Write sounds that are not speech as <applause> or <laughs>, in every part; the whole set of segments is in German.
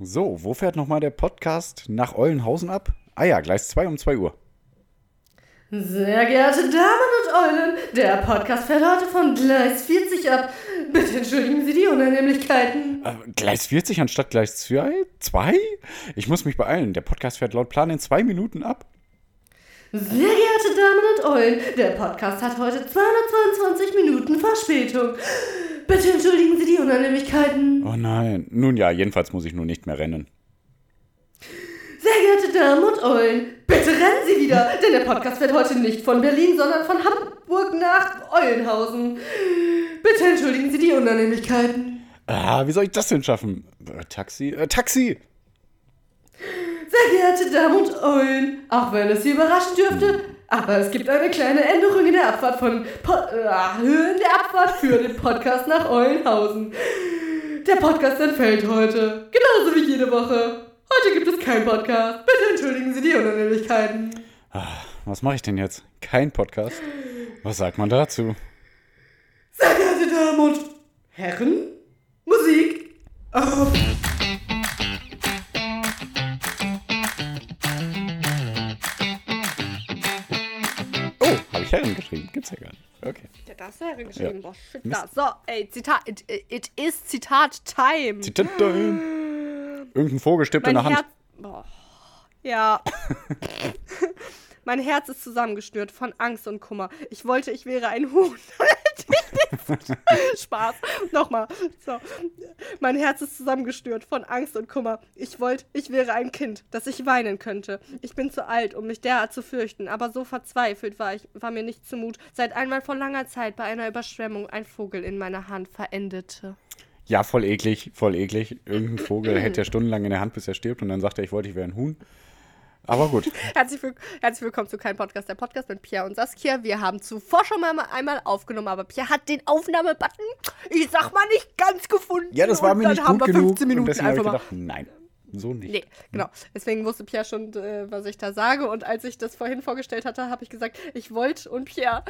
So, wo fährt nochmal der Podcast nach Eulenhausen ab? Ah ja, Gleis 2 um 2 Uhr. Sehr geehrte Damen und Eulen, der Podcast fährt heute von Gleis 40 ab. Bitte entschuldigen Sie die Unannehmlichkeiten. Äh, Gleis 40 anstatt Gleis 2? 2? Ich muss mich beeilen. Der Podcast fährt laut Plan in zwei Minuten ab. Sehr geehrte Damen und Eulen, der Podcast hat heute 222 Minuten Verspätung. Bitte entschuldigen Sie die Unannehmlichkeiten. Oh nein. Nun ja, jedenfalls muss ich nun nicht mehr rennen. Sehr geehrte Damen und Eulen, bitte rennen Sie wieder, denn der Podcast fährt heute nicht von Berlin, sondern von Hamburg nach Eulenhausen. Bitte entschuldigen Sie die Unannehmlichkeiten. Ah, wie soll ich das denn schaffen? Äh, Taxi? Äh, Taxi! Sehr geehrte Damen und Eulen, auch wenn es Sie überraschen dürfte, aber es gibt eine kleine Änderung in der Abfahrt von po äh, in der Abfahrt für den Podcast nach Eulenhausen. Der Podcast entfällt heute, genauso wie jede Woche. Heute gibt es keinen Podcast. Bitte entschuldigen Sie die Unannehmlichkeiten. Ah, was mache ich denn jetzt? Kein Podcast? Was sagt man dazu? Sehr geehrte Damen und Herren, Musik auf. Wäre geschrieben. Ja. Boah, shit, da. So, ey, Zitat. It, it is Zitat Time. Zitat Irgendein Vogel stirbt in der Hand. Herz. Boah. Ja. <laughs> mein Herz ist zusammengeschnürt von Angst und Kummer. Ich wollte, ich wäre ein Huhn. <laughs> <laughs> Spaß. Nochmal. So. Mein Herz ist zusammengeschnürt von Angst und Kummer. Ich wollte, ich wäre ein Kind, das ich weinen könnte. Ich bin zu alt, um mich derart zu fürchten, aber so verzweifelt war ich, war mir nicht zumut, seit einmal vor langer Zeit bei einer Überschwemmung ein Vogel in meiner Hand verendete. Ja, voll eklig, voll eklig. Irgendein Vogel hält ja stundenlang in der Hand, bis er stirbt und dann sagt er, ich wollte, ich wäre ein Huhn. Aber gut. <laughs> Herzlich, will herzlich willkommen zu Kein Podcast, der Podcast mit Pierre und Saskia. Wir haben zuvor schon mal einmal aufgenommen, aber Pierre hat den Aufnahmebutton, ich sag mal, nicht ganz gefunden. Ja, das war mir dann nicht haben gut wir genug. 15 Minuten und deswegen habe ich gedacht, nein, so nicht. Nee, genau. Deswegen wusste Pierre schon, äh, was ich da sage. Und als ich das vorhin vorgestellt hatte, habe ich gesagt, ich wollte. Und Pierre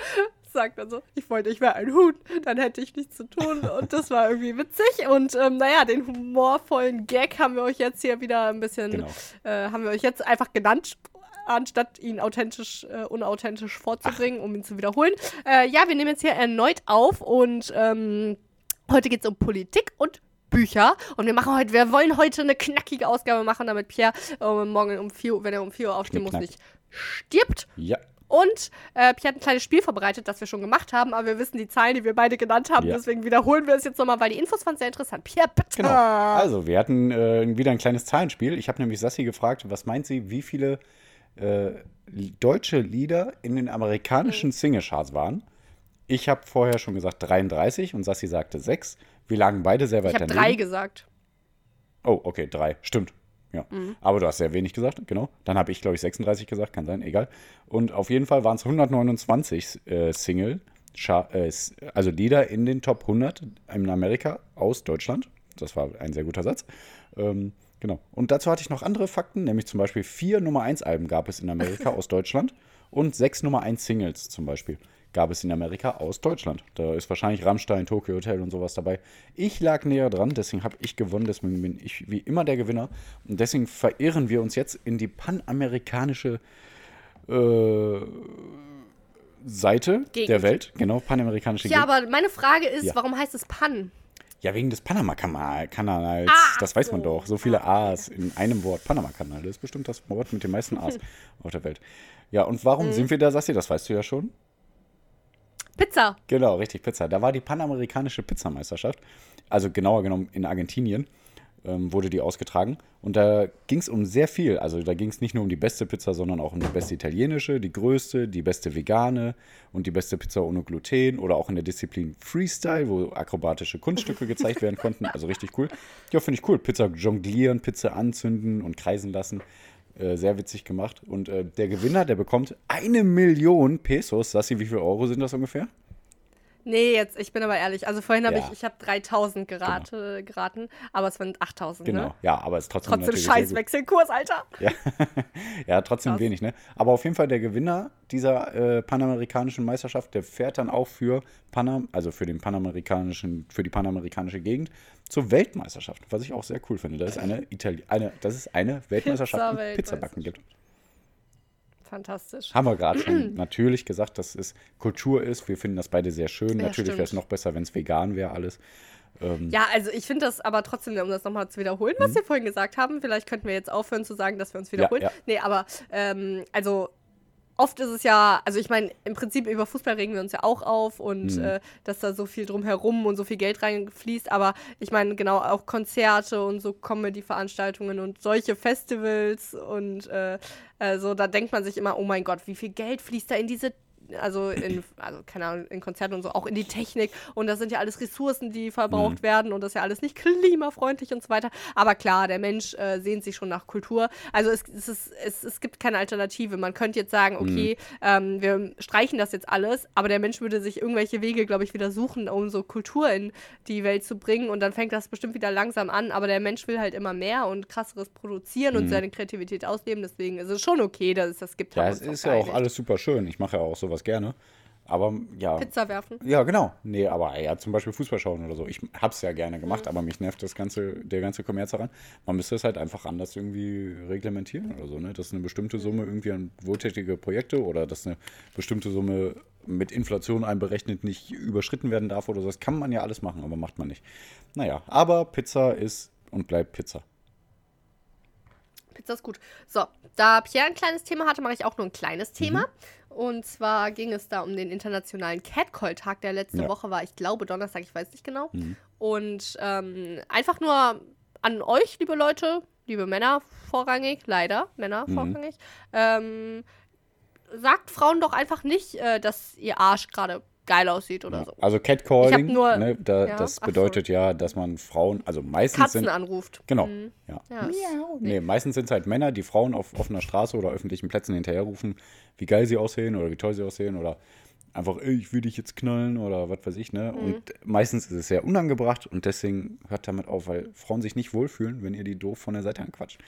sagt dann so, ich wollte, ich wäre ein Huhn. Dann hätte ich nichts zu tun. Und das war irgendwie witzig. Und ähm, naja, den humorvollen Gag haben wir euch jetzt hier wieder ein bisschen, Genau. äh, haben wir euch jetzt einfach genannt. Anstatt ihn authentisch, äh, unauthentisch vorzubringen, um ihn zu wiederholen. Äh, ja, wir nehmen jetzt hier erneut auf und ähm, Heute geht es um Politik und Bücher. Und wir machen heute, wir wollen heute eine knackige Ausgabe machen, damit Pierre äh, morgen um 4 Uhr, wenn er um 4 Uhr aufstehen muss, nicht stirbt. Ja, Und äh, Pierre hat ein kleines Spiel vorbereitet, das wir schon gemacht haben, aber wir wissen die Zahlen, die wir beide genannt haben. Ja. Deswegen wiederholen wir es jetzt nochmal, weil die Infos waren sehr interessant. Pierre, bitte. genau. Also, wir hatten äh, wieder ein kleines Zahlenspiel. Ich habe nämlich Sassi gefragt, was meint sie, wie viele äh, deutsche Lieder in den amerikanischen Singlecharts waren. Ich habe vorher schon gesagt 33 und Sassi sagte 6. Wir lagen beide sehr weit ich habe daneben. drei gesagt. Oh, okay, drei. Stimmt. Ja. Aber du hast sehr wenig gesagt, genau. Dann habe ich, glaube ich, 36 gesagt, kann sein, egal. Und auf jeden Fall waren es 129 äh, Single, äh, also Lieder in den Top 100 in Amerika aus Deutschland. Das war ein sehr guter Satz. Ähm, genau. Und dazu hatte ich noch andere Fakten, nämlich zum Beispiel vier Nummer 1 Alben gab es in Amerika <laughs> aus Deutschland und sechs Nummer 1 Singles zum Beispiel gab es in Amerika aus Deutschland. Da ist wahrscheinlich Rammstein, Tokyo Hotel und sowas dabei. Ich lag näher dran, deswegen habe ich gewonnen, deswegen bin ich wie immer der Gewinner. Und deswegen verirren wir uns jetzt in die panamerikanische äh, Seite Gegend. der Welt. Genau, panamerikanische Ja, Gegend. aber meine Frage ist, Ja. warum heißt es Pan? Ja, wegen des Panama-Kanals. Ah, das weiß man so. doch. So viele A's in einem Wort. Panama-Kanal. Das ist bestimmt das Wort mit den meisten A's <laughs> auf der Welt. Ja, und warum Mhm. sind wir da, Sassi? Das weißt du ja schon. Pizza. Genau, richtig, Pizza. Da war die panamerikanische Pizzameisterschaft, also genauer genommen in Argentinien, ähm, wurde die ausgetragen. Und da ging es um sehr viel. Also da ging es nicht nur um die beste Pizza, sondern auch um die beste italienische, die größte, die beste vegane und die beste Pizza ohne Gluten oder auch in der Disziplin Freestyle, wo akrobatische Kunststücke gezeigt werden konnten. Also richtig cool. Ja, finde ich cool. Pizza jonglieren, Pizza anzünden und kreisen lassen. Äh, sehr witzig gemacht. Und äh, der Gewinner, der bekommt eine Million Pesos. Sassi, wie viel Euro sind das ungefähr? Nee, jetzt, ich bin aber ehrlich. Also vorhin habe Ja. ich, ich habe 3000 gerate, geraten, aber es waren 8000, Genau. ne? Ja, aber es ist trotzdem, Trotzdem scheiß. Wechselkurs, Alter. Ja, <laughs> ja trotzdem Krass. wenig, ne? Aber auf jeden Fall der Gewinner dieser äh, panamerikanischen Meisterschaft, der fährt dann auch für Panam, also für den panamerikanischen, für die panamerikanische Gegend zur Weltmeisterschaft, was ich auch sehr cool finde. Das ist eine Itali eine, das ist eine Weltmeisterschaft, die Pizzabacken gibt. Fantastisch. Haben wir gerade schon <clears throat> natürlich gesagt, dass es Kultur ist. Wir finden das beide sehr schön. Ja, natürlich wäre es noch besser, wenn es vegan wäre alles. Ja, also ich finde das aber trotzdem, um das nochmal zu wiederholen, was wir vorhin gesagt haben, vielleicht könnten wir jetzt aufhören zu sagen, dass wir uns wiederholen. Mhm. ja. Nee, aber ähm, also oft ist es ja, also ich meine, im Prinzip über Fußball regen wir uns ja auch auf und Mhm. äh, dass da so viel drumherum und so viel Geld reinfließt, aber ich meine, genau auch Konzerte und so Comedy-Veranstaltungen und solche Festivals und äh, äh, so, da denkt man sich immer, oh mein Gott, wie viel Geld fließt da in diese also in, <laughs> also keine Ahnung, in Konzerten und so, auch in die Technik. Und das sind ja alles Ressourcen, die verbraucht werden und das ist ja alles nicht klimafreundlich und so weiter. Aber klar, der Mensch äh, sehnt sich schon nach Kultur. Also es, es, ist, es, es gibt keine Alternative. Man könnte jetzt sagen, okay, ähm, wir streichen das jetzt alles, aber der Mensch würde sich irgendwelche Wege, glaube ich, wieder suchen, um so Kultur in die Welt zu bringen. Und dann fängt das bestimmt wieder langsam an. Aber der Mensch will halt immer mehr und krasseres produzieren und seine Kreativität ausleben. Deswegen ist es schon okay, dass es das gibt. Ja, es ist ja auch alles super schön. Ich mache ja auch sowas gerne. Aber ja. Pizza werfen. Ja, genau. Nee, aber ja, zum Beispiel Fußball schauen oder so. Ich hab's ja gerne gemacht, Mhm. aber mich nervt das ganze, der ganze Kommerz daran. Man müsste es halt einfach anders irgendwie reglementieren oder so, ne? Dass eine bestimmte Summe irgendwie an wohltätige Projekte oder dass eine bestimmte Summe mit Inflation einberechnet nicht überschritten werden darf oder so. Das kann man ja alles machen, aber macht man nicht. Naja, aber Pizza ist und bleibt Pizza. Pizza ist gut. So, da Pierre ein kleines Thema hatte, mache ich auch nur ein kleines Thema. Und zwar ging es da um den internationalen Catcall-Tag, der letzte Ja. Woche war, ich glaube Donnerstag, ich weiß nicht genau. Und ähm, einfach nur an euch, liebe Leute, liebe Männer vorrangig, leider, Männer vorrangig, ähm, sagt Frauen doch einfach nicht, äh, dass ihr Arsch gerade geil aussieht oder so. Also Catcalling, nur- ne, da, ja, das ach so. bedeutet ja, dass man Frauen, also meistens Katzen sind anruft. Genau. Mhm. Ja. Ja, Nee, meistens sind es halt Männer, die Frauen auf offener Straße oder öffentlichen Plätzen hinterherrufen, wie geil sie aussehen oder wie toll sie aussehen oder einfach, ey, ich will dich jetzt knallen oder was weiß ich, ne? Mhm. Und meistens ist es sehr unangebracht und deswegen hört damit auf, weil Frauen sich nicht wohlfühlen, wenn ihr die doof von der Seite anquatscht.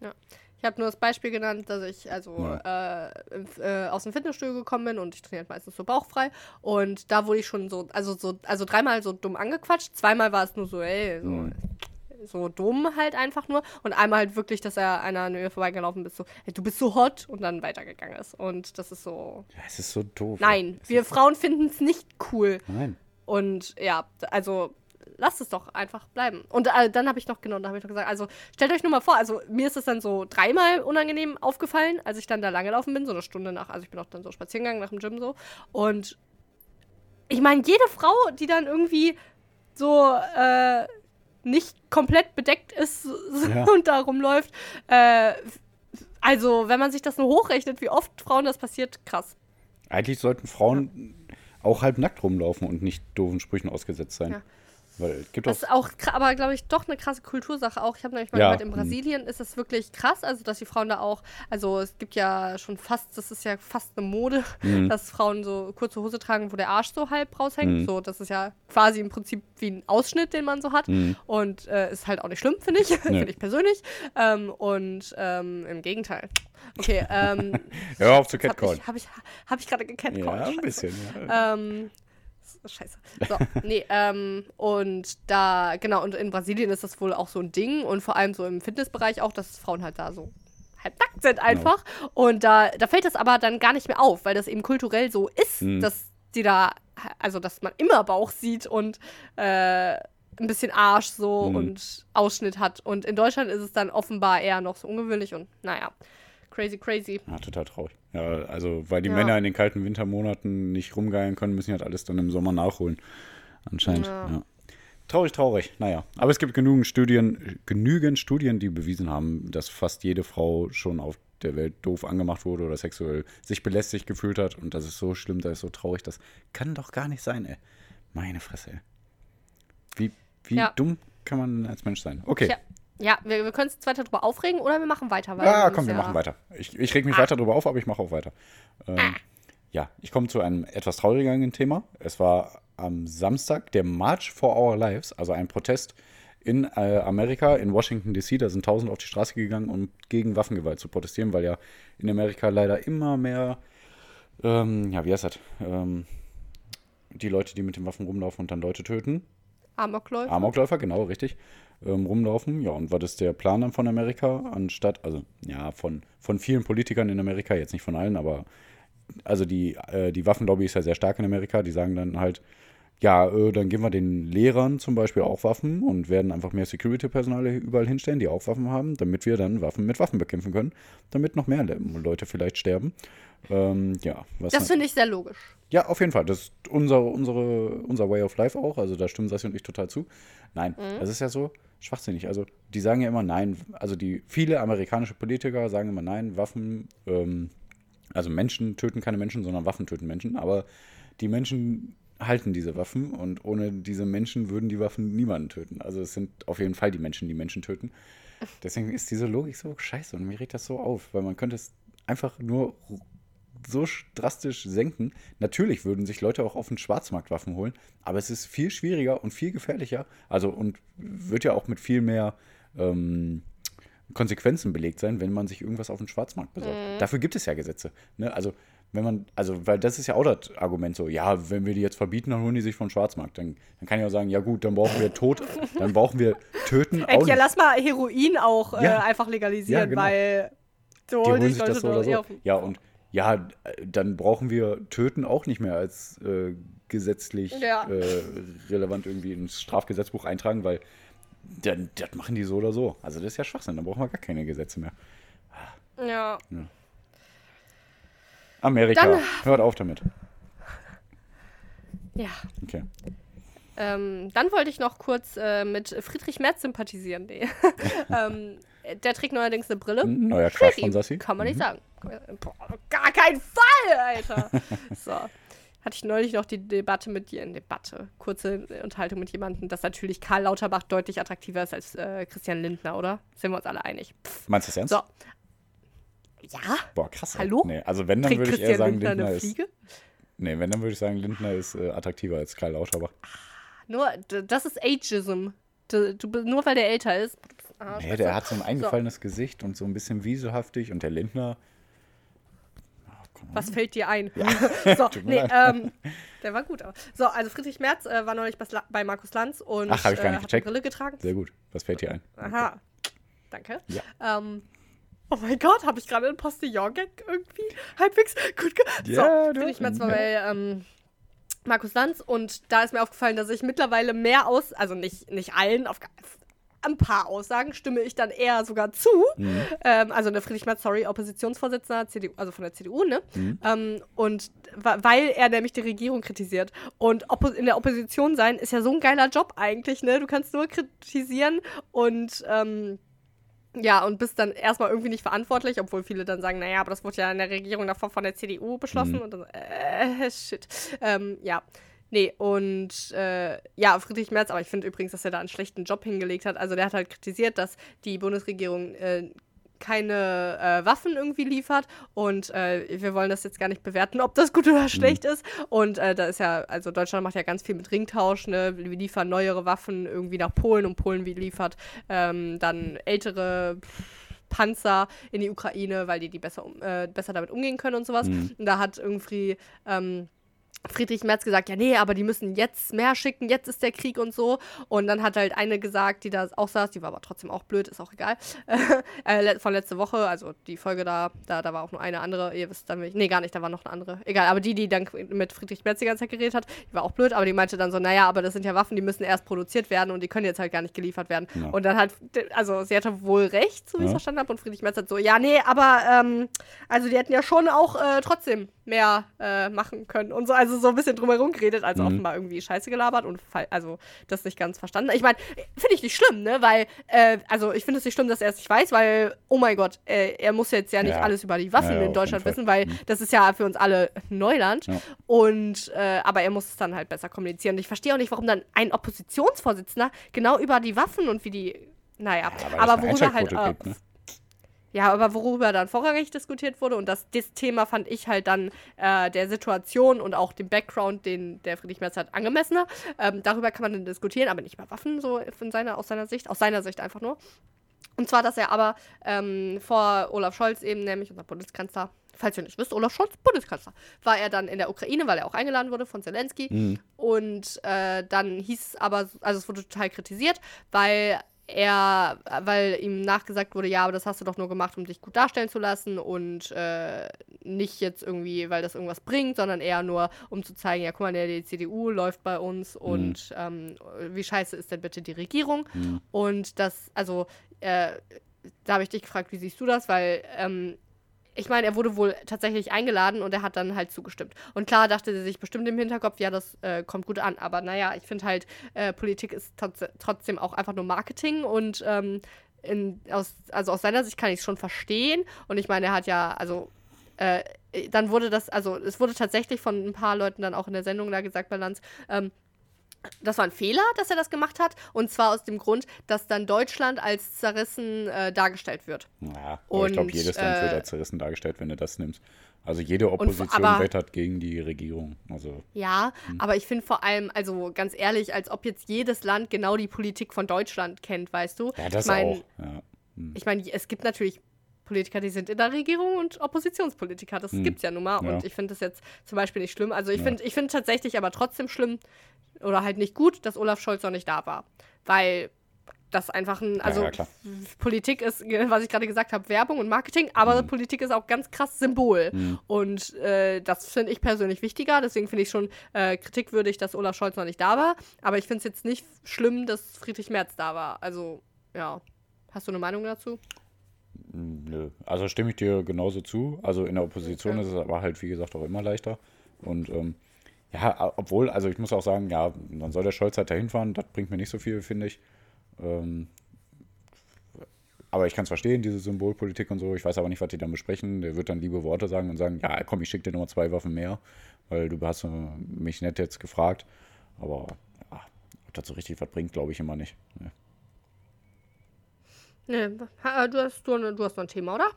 Ja. Ich habe nur das Beispiel genannt, dass ich also äh, im- äh, aus dem Fitnessstudio gekommen bin und ich trainiere halt meistens so bauchfrei. Und da wurde ich schon so, also so, also dreimal so dumm angequatscht. Zweimal war es nur so, ey, so, so dumm halt einfach nur. Und einmal halt wirklich, dass er einer an mir vorbeigelaufen ist, so, ey, du bist so hot und dann weitergegangen ist. Und das ist so. Ja, es ist so doof. Nein, wir Frauen finden es nicht cool. Nein. Und ja, also lasst es doch einfach bleiben. Und äh, dann habe ich noch, genau, da habe ich noch gesagt, also stellt euch nur mal vor, also mir ist es dann so dreimal unangenehm aufgefallen, als ich dann da lang gelaufen bin, so eine Stunde nach, also ich bin auch dann so spazieren gegangen nach dem Gym so. Und ich meine, jede Frau, die dann irgendwie so äh, nicht komplett bedeckt ist so, <laughs> Ja. und da rumläuft, äh, also wenn man sich das nur hochrechnet, wie oft Frauen das passiert, krass. Eigentlich sollten Frauen auch halb nackt rumlaufen und nicht doofen Sprüchen ausgesetzt sein. Ja. Weil gibt Das ist auch, aber glaube ich, doch eine krasse Kultursache auch. Ich habe nämlich mal Ja, gehört, in mhm. Brasilien ist das wirklich krass, also dass die Frauen da auch, also es gibt ja schon fast, das ist ja fast eine Mode, Mhm. <laughs> dass Frauen so kurze Hose tragen, wo der Arsch so halb raushängt. So, das ist ja quasi im Prinzip wie ein Ausschnitt, den man so hat. Und äh, ist halt auch nicht schlimm, finde ich, <laughs> finde ich persönlich. Ähm, und ähm, im Gegenteil. Okay, ähm, <laughs> Hör auf zu habe Catcallen. ich, hab ich, hab ich gerade gecatcallt. Ja, ein bisschen. Ja. Ähm, scheiße. So, <laughs> nee, ähm, und da, genau, und in Brasilien ist das wohl auch so ein Ding und vor allem so im Fitnessbereich auch, dass Frauen halt da so halb nackt sind einfach. Und da, da fällt das aber dann gar nicht mehr auf, weil das eben kulturell so ist, dass die da, also dass man immer Bauch sieht und äh, ein bisschen Arsch so und Ausschnitt hat. Und in Deutschland ist es dann offenbar eher noch so ungewöhnlich und naja, crazy, crazy. Ja, total traurig. Ja, also, weil die Ja. Männer in den kalten Wintermonaten nicht rumgeilen können, müssen die halt alles dann im Sommer nachholen. Anscheinend. Ja. Ja. Traurig, traurig. Naja. Aber es gibt genügend Studien, genügend Studien, die bewiesen haben, dass fast jede Frau schon auf der Welt doof angemacht wurde oder sexuell sich belästigt gefühlt hat. Und das ist so schlimm, das ist so traurig. Das kann doch gar nicht sein, ey. Meine Fresse, ey. Wie, wie Ja. dumm kann man als Mensch sein? Okay. Ja, ja wir, wir können uns jetzt weiter drüber aufregen oder wir machen weiter. Weil Ja, komm, wir ja- machen weiter. Ich, ich reg mich Ah. weiter drüber auf, aber ich mache auch weiter. Ähm, Ja, ich komme zu einem etwas traurigeren Thema. Es war am Samstag der March for Our Lives, also ein Protest in äh, Amerika, in Washington DC. Da sind tausend auf die Straße gegangen, um gegen Waffengewalt zu protestieren, weil ja in Amerika leider immer mehr, ähm, ja, wie heißt das? Ähm, die Leute, die mit den Waffen rumlaufen und dann Leute töten. Amokläufer. Amokläufer, genau, richtig. Ähm, rumlaufen. Ja, und was ist der Plan dann von Amerika? Anstatt, also ja, von, von vielen Politikern in Amerika, jetzt nicht von allen, aber also die, äh, die Waffenlobby ist ja sehr stark in Amerika. Die sagen dann halt, ja, äh, dann geben wir den Lehrern zum Beispiel auch Waffen und werden einfach mehr Security-Personal überall hinstellen, die auch Waffen haben, damit wir dann Waffen mit Waffen bekämpfen können, damit noch mehr Le Leute vielleicht sterben. Ähm, ja, was Das finde ich sehr logisch. ja, auf jeden Fall. Das ist unser, unsere, unser Way of Life auch. Also da stimmen Sassi und ich total zu. Nein, das ist ja so schwachsinnig. Also die sagen ja immer nein. Also die viele amerikanische Politiker sagen immer nein, Waffen, ähm, also Menschen töten keine Menschen, sondern Waffen töten Menschen. Aber die Menschen halten diese Waffen und ohne diese Menschen würden die Waffen niemanden töten. Also es sind auf jeden Fall die Menschen, die Menschen töten. Deswegen ist diese Logik so scheiße und mir regt das so auf, weil man könnte es einfach nur so drastisch senken. Natürlich würden sich Leute auch auf den Schwarzmarkt Waffen holen, aber es ist viel schwieriger und viel gefährlicher. Also und wird ja auch mit viel mehr ähm, Konsequenzen belegt sein, wenn man sich irgendwas auf dem Schwarzmarkt besorgt. Dafür gibt es ja Gesetze. Ne? Also wenn man, also, weil das ist ja auch das Argument so, ja, wenn wir die jetzt verbieten, dann holen die sich vom Schwarzmarkt. Dann, dann kann ich auch sagen, ja gut, dann brauchen wir Tod, <laughs> dann brauchen wir Töten auch Ey, ja, lass mal Heroin auch äh, Ja. einfach legalisieren, Ja, genau. weil so Die holen sich Leute das so oder eh so. Ja, und ja, äh, dann brauchen wir Töten auch nicht mehr als äh, gesetzlich Ja. äh, relevant irgendwie ins Strafgesetzbuch eintragen, weil dann, das machen die so oder so. Also das ist ja Schwachsinn, dann brauchen wir gar keine Gesetze mehr. Ja. Amerika, Dann- hört auf damit. Ja. Okay. Ähm, dann wollte ich noch kurz äh, mit Friedrich Merz sympathisieren. Nee. <laughs> ähm, der trägt neuerdings eine Brille. Neuer Crush von Sassi. Kann man nicht sagen. Boah, gar keinen Fall, Alter. <laughs> so. Hatte ich neulich noch die Debatte mit dir, Debatte, kurze Unterhaltung mit jemandem, dass natürlich Karl Lauterbach deutlich attraktiver ist als äh, Christian Lindner, oder? Sind wir uns alle einig? Pff. Meinst du das ernst? So. Ja? Boah, krass. Hallo? Nee, also wenn, dann Trägt würde ich eher sagen, Lindner Lindner eine ist. Fliege? Nee, wenn, dann würde ich sagen, Lindner ist äh, attraktiver als Karl Lauterbach. Nur, d- das ist Ageism. Du, du, nur weil der älter ist. Arsch, Nee, der du? hat so ein eingefallenes Gesicht und so ein bisschen wiesehaftig und der Lindner. Komm. Was fällt dir ein? <laughs> so, Tut mir nee, ähm, der war gut. Aber. So, also Friedrich Merz äh, war neulich bei, Markus Lanz und Ach, ich gar äh, nicht hat gecheckt. eine Brille getragen. Sehr gut. Was fällt dir ein? Aha. Danke. Ja. Ähm, oh mein Gott, habe ich gerade einen Postillon-Gag irgendwie halbwegs gut ge Ja, So, Merz war ja. bei ähm, Markus Lanz und da ist mir aufgefallen, dass ich mittlerweile mehr aus, also nicht, nicht allen, auf, ein paar Aussagen stimme ich dann eher sogar zu. Mhm. Ähm, also der Friedrich Merz, sorry, Oppositionsvorsitzender, CDU, also von der CDU, ne? Mhm. Ähm, und weil er nämlich die Regierung kritisiert. Und in der Opposition sein ist ja so ein geiler Job eigentlich, ne? Du kannst nur kritisieren und ähm, ja, und bist dann erstmal irgendwie nicht verantwortlich, obwohl viele dann sagen, naja, aber das wurde ja in der Regierung davor von der CDU beschlossen. Und dann, äh, <laughs> shit. Ähm, ja. Nee, und äh, ja, Friedrich Merz, aber ich finde übrigens, dass er da einen schlechten Job hingelegt hat. Also der hat halt kritisiert, dass die Bundesregierung äh, keine äh, Waffen irgendwie liefert und äh, wir wollen das jetzt gar nicht bewerten, ob das gut oder schlecht ist. Und äh, da ist ja, also Deutschland macht ja ganz viel mit Ringtausch, ne? Wir liefern neuere Waffen irgendwie nach Polen und Polen wie liefert ähm, dann ältere Panzer in die Ukraine, weil die die besser, äh, besser damit umgehen können und sowas. Und da hat irgendwie ähm, Friedrich Merz gesagt, ja, nee, aber die müssen jetzt mehr schicken, jetzt ist der Krieg und so. Und dann hat halt eine gesagt, die da auch saß, die war aber trotzdem auch blöd, ist auch egal. <laughs> äh, von letzte Woche, also die Folge da, da, da war auch nur eine andere, ihr wisst dann, nee, gar nicht, da war noch eine andere. Egal, aber die, die dann mit Friedrich Merz die ganze Zeit geredet hat, die war auch blöd, aber die meinte dann so, naja, aber das sind ja Waffen, die müssen erst produziert werden und die können jetzt halt gar nicht geliefert werden. Ja. Und dann hat, also sie hatte wohl recht, so wie ich es Ja. verstanden habe, und Friedrich Merz hat so, ja, nee, aber, ähm, also die hätten ja schon auch äh, trotzdem mehr äh, machen können und so, also so ein bisschen drumherum geredet, also Mhm. offenbar irgendwie Scheiße gelabert und also das nicht ganz verstanden. Ich meine, finde ich nicht schlimm, ne, weil, äh, also ich finde es nicht schlimm, dass er es nicht weiß, weil, oh mein Gott, äh, er muss jetzt ja nicht Ja. alles über die Waffen Ja, in Deutschland wissen, weil Mhm. das ist ja für uns alle Neuland und, äh, aber er muss es dann halt besser kommunizieren. Und ich verstehe auch nicht, warum dann ein Oppositionsvorsitzender genau über die Waffen und wie die, naja, Ja, aber worüber halt, äh, gibt, ne? Ja, aber worüber dann vorrangig diskutiert wurde und das, das Thema fand ich halt dann äh, der Situation und auch dem Background, den der Friedrich Merz hat, angemessener. Ähm, darüber kann man dann diskutieren, aber nicht über Waffen, so von seiner, aus seiner Sicht, aus seiner Sicht einfach nur. Und zwar, dass er aber ähm, vor Olaf Scholz eben, nämlich unser Bundeskanzler, falls ihr nicht wisst, Olaf Scholz, Bundeskanzler, war er dann in der Ukraine, weil er auch eingeladen wurde von Zelensky. Mhm. Und äh, dann hieß es aber, also es wurde total kritisiert, weil er, weil ihm nachgesagt wurde, ja, aber das hast du doch nur gemacht, um dich gut darstellen zu lassen und äh, nicht jetzt irgendwie, weil das irgendwas bringt, sondern eher nur, um zu zeigen, ja, guck mal, die CDU läuft bei uns mhm. und ähm, wie scheiße ist denn bitte die Regierung? Mhm. Und das, also, äh, da habe ich dich gefragt, wie siehst du das? Weil ähm, ich meine, er wurde wohl tatsächlich eingeladen und er hat dann halt zugestimmt. Und klar dachte er sich bestimmt im Hinterkopf, ja, das äh, kommt gut an. Aber naja, ich finde halt, äh, Politik ist trotzdem auch einfach nur Marketing und ähm, in, aus, also aus seiner Sicht kann ich es schon verstehen. Und ich meine, er hat ja, also äh, dann wurde das, also es wurde tatsächlich von ein paar Leuten dann auch in der Sendung da gesagt bei Lanz, ähm, das war ein Fehler, dass er das gemacht hat. Und zwar aus dem Grund, dass dann Deutschland als zerrissen äh, dargestellt wird. Ja, aber ich glaube, jedes Land äh, wird als zerrissen dargestellt, wenn du das nimmst. Also jede Opposition und, aber, wettert gegen die Regierung. Also, ja, hm. aber ich finde vor allem, also ganz ehrlich, als ob jetzt jedes Land genau die Politik von Deutschland kennt, weißt du? Ja, das ich mein, auch. Ja. Hm. Ich meine, es gibt natürlich Politiker, die sind in der Regierung und Oppositionspolitiker. Das hm. gibt es ja nun mal. Ja. Und ich finde das jetzt zum Beispiel nicht schlimm. Also ich ja. finde ich find tatsächlich aber trotzdem schlimm, oder halt nicht gut, dass Olaf Scholz noch nicht da war. Weil das einfach ein, also ja, ja, Politik ist, was ich gerade gesagt habe, Werbung und Marketing, aber mhm. Politik ist auch ganz krass Symbol. Mhm. Und äh, das finde ich persönlich wichtiger. Deswegen finde ich schon äh, kritikwürdig, dass Olaf Scholz noch nicht da war. Aber ich finde es jetzt nicht schlimm, dass Friedrich Merz da war. Also, ja. Hast du eine Meinung dazu? Nö. Also stimme ich dir genauso zu. Also in der Opposition okay. ist es aber halt, wie gesagt, auch immer leichter. Und ähm, ja, obwohl, also ich muss auch sagen, ja, dann soll der Scholz halt dahin fahren. Das bringt mir nicht so viel, finde ich. Ähm, aber ich kann es verstehen, diese Symbolpolitik und so. Ich weiß aber nicht, was die dann besprechen. Der wird dann liebe Worte sagen und sagen, ja, komm, ich schicke dir nochmal zwei Waffen mehr, weil du hast mich nett jetzt gefragt. Aber ja, ob das so richtig was bringt, glaube ich immer nicht. Nee. Nee, du hast, du, du hast noch ein Thema, oder?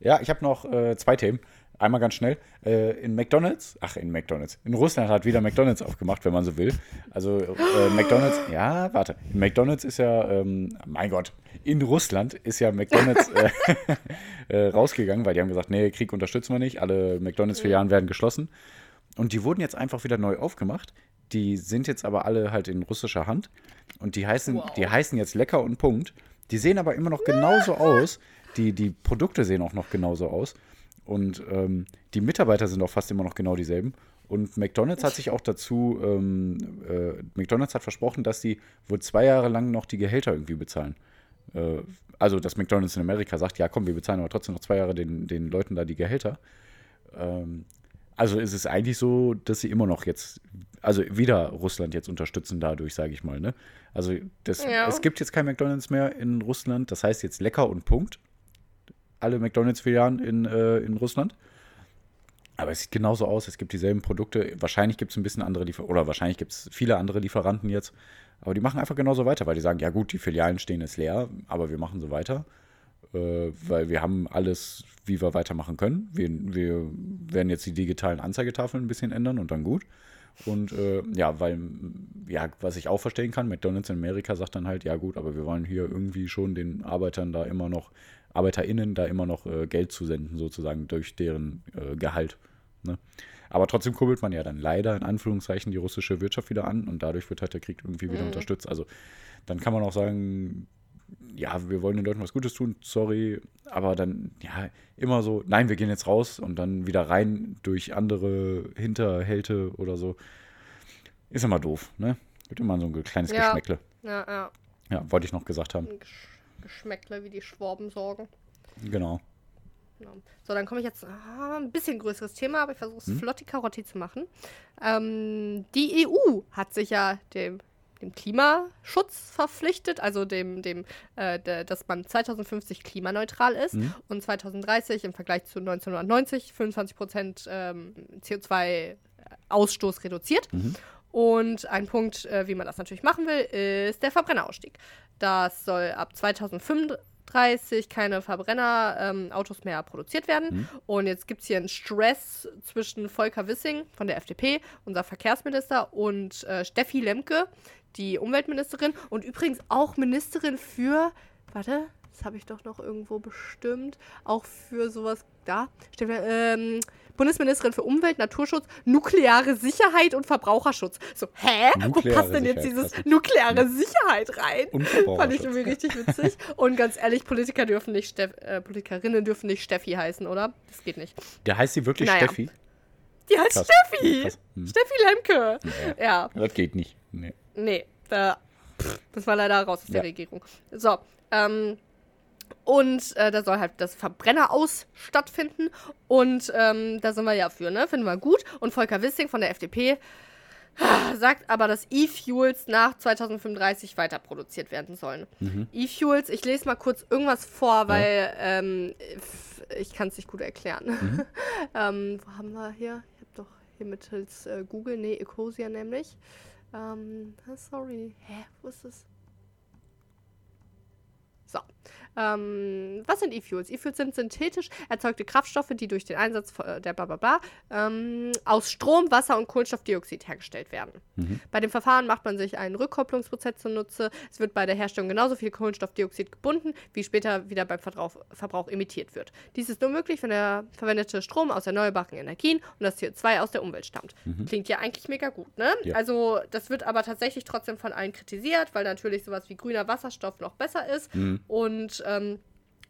Ja, ich habe noch äh, zwei Themen. Einmal ganz schnell. Äh, in McDonalds, ach, in McDonalds. In Russland hat wieder McDonalds aufgemacht, wenn man so will. Also äh, McDonalds, ja, warte. In McDonalds ist ja, ähm, mein Gott, in Russland ist ja McDonalds äh, <laughs> äh, rausgegangen, weil die haben gesagt, nee, Krieg unterstützen wir nicht. Alle McDonalds-Filialen werden geschlossen. Und die wurden jetzt einfach wieder neu aufgemacht. Die sind jetzt aber alle halt in russischer Hand. Und die heißen, wow. die heißen jetzt lecker und Punkt. Die sehen aber immer noch genauso aus. Die, die Produkte sehen auch noch genauso aus. Und ähm, die Mitarbeiter sind auch fast immer noch genau dieselben. Und McDonald's hat sich auch dazu, ähm, äh, McDonald's hat versprochen, dass sie wohl zwei Jahre lang noch die Gehälter irgendwie bezahlen. Äh, also, dass McDonald's in Amerika sagt, ja komm, wir bezahlen aber trotzdem noch zwei Jahre den, den Leuten da die Gehälter. Ähm, also ist es eigentlich so, dass sie immer noch jetzt, also wieder Russland jetzt unterstützen dadurch, sage ich mal. Ne? Also das, ja. es gibt jetzt kein McDonald's mehr in Russland, das heißt jetzt lecker und Punkt alle McDonalds-Filialen in, äh, in Russland. Aber es sieht genauso aus, es gibt dieselben Produkte. Wahrscheinlich gibt es ein bisschen andere Lieferanten, oder wahrscheinlich gibt es viele andere Lieferanten jetzt. Aber die machen einfach genauso weiter, weil die sagen, ja gut, die Filialen stehen jetzt leer, aber wir machen so weiter. Äh, weil wir haben alles, wie wir weitermachen können. Wir, wir werden jetzt die digitalen Anzeigetafeln ein bisschen ändern und dann gut. Und äh, ja, weil, ja, was ich auch verstehen kann, McDonalds in Amerika sagt dann halt, ja gut, aber wir wollen hier irgendwie schon den Arbeitern da immer noch ArbeiterInnen da immer noch äh, Geld zu senden, sozusagen durch deren äh, Gehalt. Ne? Aber trotzdem kurbelt man ja dann leider in Anführungszeichen die russische Wirtschaft wieder an und dadurch wird halt der Krieg irgendwie wieder mhm. unterstützt. Also dann kann man auch sagen, ja, wir wollen den Leuten was Gutes tun, sorry, aber dann, ja, immer so, nein, wir gehen jetzt raus und dann wieder rein durch andere Hinterhälte oder so. Ist immer doof, ne? Wird immer so ein kleines ja. Geschmäckle. Ja, ja. Ja, wollte ich noch gesagt haben. Geschmäckle, wie die Schwaben sorgen. Genau. genau. So, dann komme ich jetzt ah, ein bisschen größeres Thema, aber ich versuche es hm? flotti Karotti zu machen. Ähm, die EU hat sich ja dem, dem Klimaschutz verpflichtet, also dem, dem äh, de, dass man 2050 klimaneutral ist hm? und 2030 im Vergleich zu 1990 25 Prozent ähm, CO2-Ausstoß reduziert. Mhm. Und ein Punkt, äh, wie man das natürlich machen will, ist der Verbrennerausstieg. Das soll ab 2035 2030 keine Verbrennerautos ähm, mehr produziert werden. Mhm. Und jetzt gibt es hier einen Stress zwischen Volker Wissing von der FDP, unser Verkehrsminister, und äh, Steffi Lemke, die Umweltministerin und übrigens auch Ministerin für, warte, das habe ich doch noch irgendwo bestimmt, auch für sowas da. Ähm, Bundesministerin für Umwelt, Naturschutz, nukleare Sicherheit und Verbraucherschutz. So, hä? Nukleare Wo passt denn jetzt dieses krass. nukleare Sicherheit rein? Fand ich irgendwie richtig witzig. Und ganz ehrlich, Politiker dürfen nicht Steff, äh, Politikerinnen dürfen nicht Steffi heißen, oder? Das geht nicht. Der heißt sie wirklich naja. Steffi? Die heißt krass. Steffi. Hm. Steffi Lemke. Ja. ja. Das geht nicht. Nee. Nee, da, pff, das war leider raus aus ja. der Regierung. So, ähm, und äh, da soll halt das Verbrenner aus stattfinden. Und ähm, da sind wir ja für, ne? Finden wir gut. Und Volker Wissing von der FDP sagt aber, dass E-Fuels nach 2035 weiter produziert werden sollen. Mhm. E-Fuels, ich lese mal kurz irgendwas vor, weil ja. ähm, ich kann es nicht gut erklären. Mhm. <laughs> ähm, wo haben wir hier? Ich habe doch hier mittels äh, Google, nee, Ecosia nämlich. Ähm, sorry. Hä, wo ist das? So. Ähm, was sind E-Fuels? E-Fuels sind synthetisch erzeugte Kraftstoffe, die durch den Einsatz äh, der Blablabla ähm, aus Strom, Wasser und Kohlenstoffdioxid hergestellt werden. Mhm. Bei dem Verfahren macht man sich einen Rückkopplungsprozess zunutze. Es wird bei der Herstellung genauso viel Kohlenstoffdioxid gebunden, wie später wieder beim Verbrauch, Verbrauch emittiert wird. Dies ist nur möglich, wenn der verwendete Strom aus erneuerbaren Energien und das CO2 aus der Umwelt stammt. Mhm. Klingt ja eigentlich mega gut, ne? Ja. Also, das wird aber tatsächlich trotzdem von allen kritisiert, weil natürlich sowas wie grüner Wasserstoff noch besser ist. Mhm. Und ähm,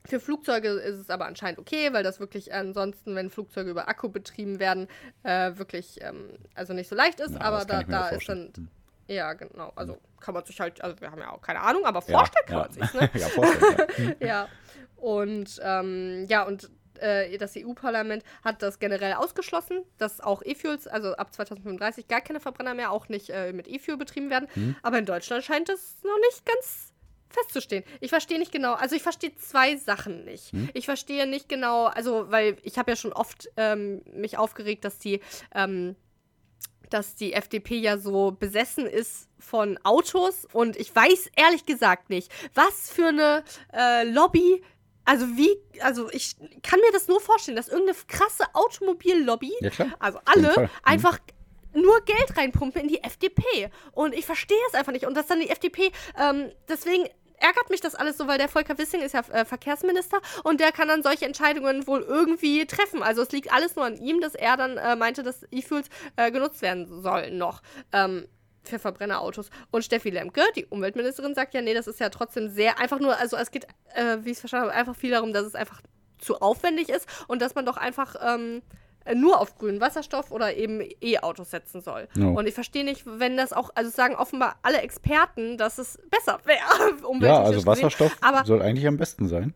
für Flugzeuge ist es aber anscheinend okay, weil das wirklich ansonsten, wenn Flugzeuge über Akku betrieben werden, äh, wirklich ähm, also nicht so leicht ist. Ja, aber da, da ist dann. Hm. Ja, genau. Also kann man sich halt, also wir haben ja auch keine Ahnung, aber vorstellen ja, kann man sich, ne? <laughs> ja, vorstellen. ja. <laughs> ja. Und ähm, ja, und äh, das EU-Parlament hat das generell ausgeschlossen, dass auch E-Fuels, also ab 2035 gar keine Verbrenner mehr, auch nicht äh, mit E-Fuel betrieben werden. Mhm. Aber in Deutschland scheint es noch nicht ganz festzustehen. Ich verstehe nicht genau, also ich verstehe zwei Sachen nicht. Hm? Ich verstehe nicht genau, also weil ich habe ja schon oft ähm, mich aufgeregt, dass die ähm, dass die FDP ja so besessen ist von Autos und ich weiß ehrlich gesagt nicht, was für eine äh, Lobby also wie, also ich kann mir das nur vorstellen, dass irgendeine krasse Automobillobby, ja, also alle, mhm. einfach nur Geld reinpumpen in die FDP. Und ich verstehe es einfach nicht. Und dass dann die FDP, ähm, deswegen ärgert mich das alles so, weil der Volker Wissing ist ja äh, Verkehrsminister und der kann dann solche Entscheidungen wohl irgendwie treffen. Also es liegt alles nur an ihm, dass er dann äh, meinte, dass E-Fuels äh, genutzt werden sollen noch. Ähm, für Verbrennerautos. Und Steffi Lemke, die Umweltministerin, sagt ja, nee, das ist ja trotzdem sehr einfach nur, also es geht, äh, wie ich es verstanden habe, einfach viel darum, dass es einfach zu aufwendig ist und dass man doch einfach ähm, äh, nur auf grünen Wasserstoff oder eben E-Autos setzen soll. No. Und ich verstehe nicht, wenn das auch, also sagen offenbar alle Experten, dass es besser wäre. <laughs> ja, also Wasserstoff aber, soll eigentlich am besten sein.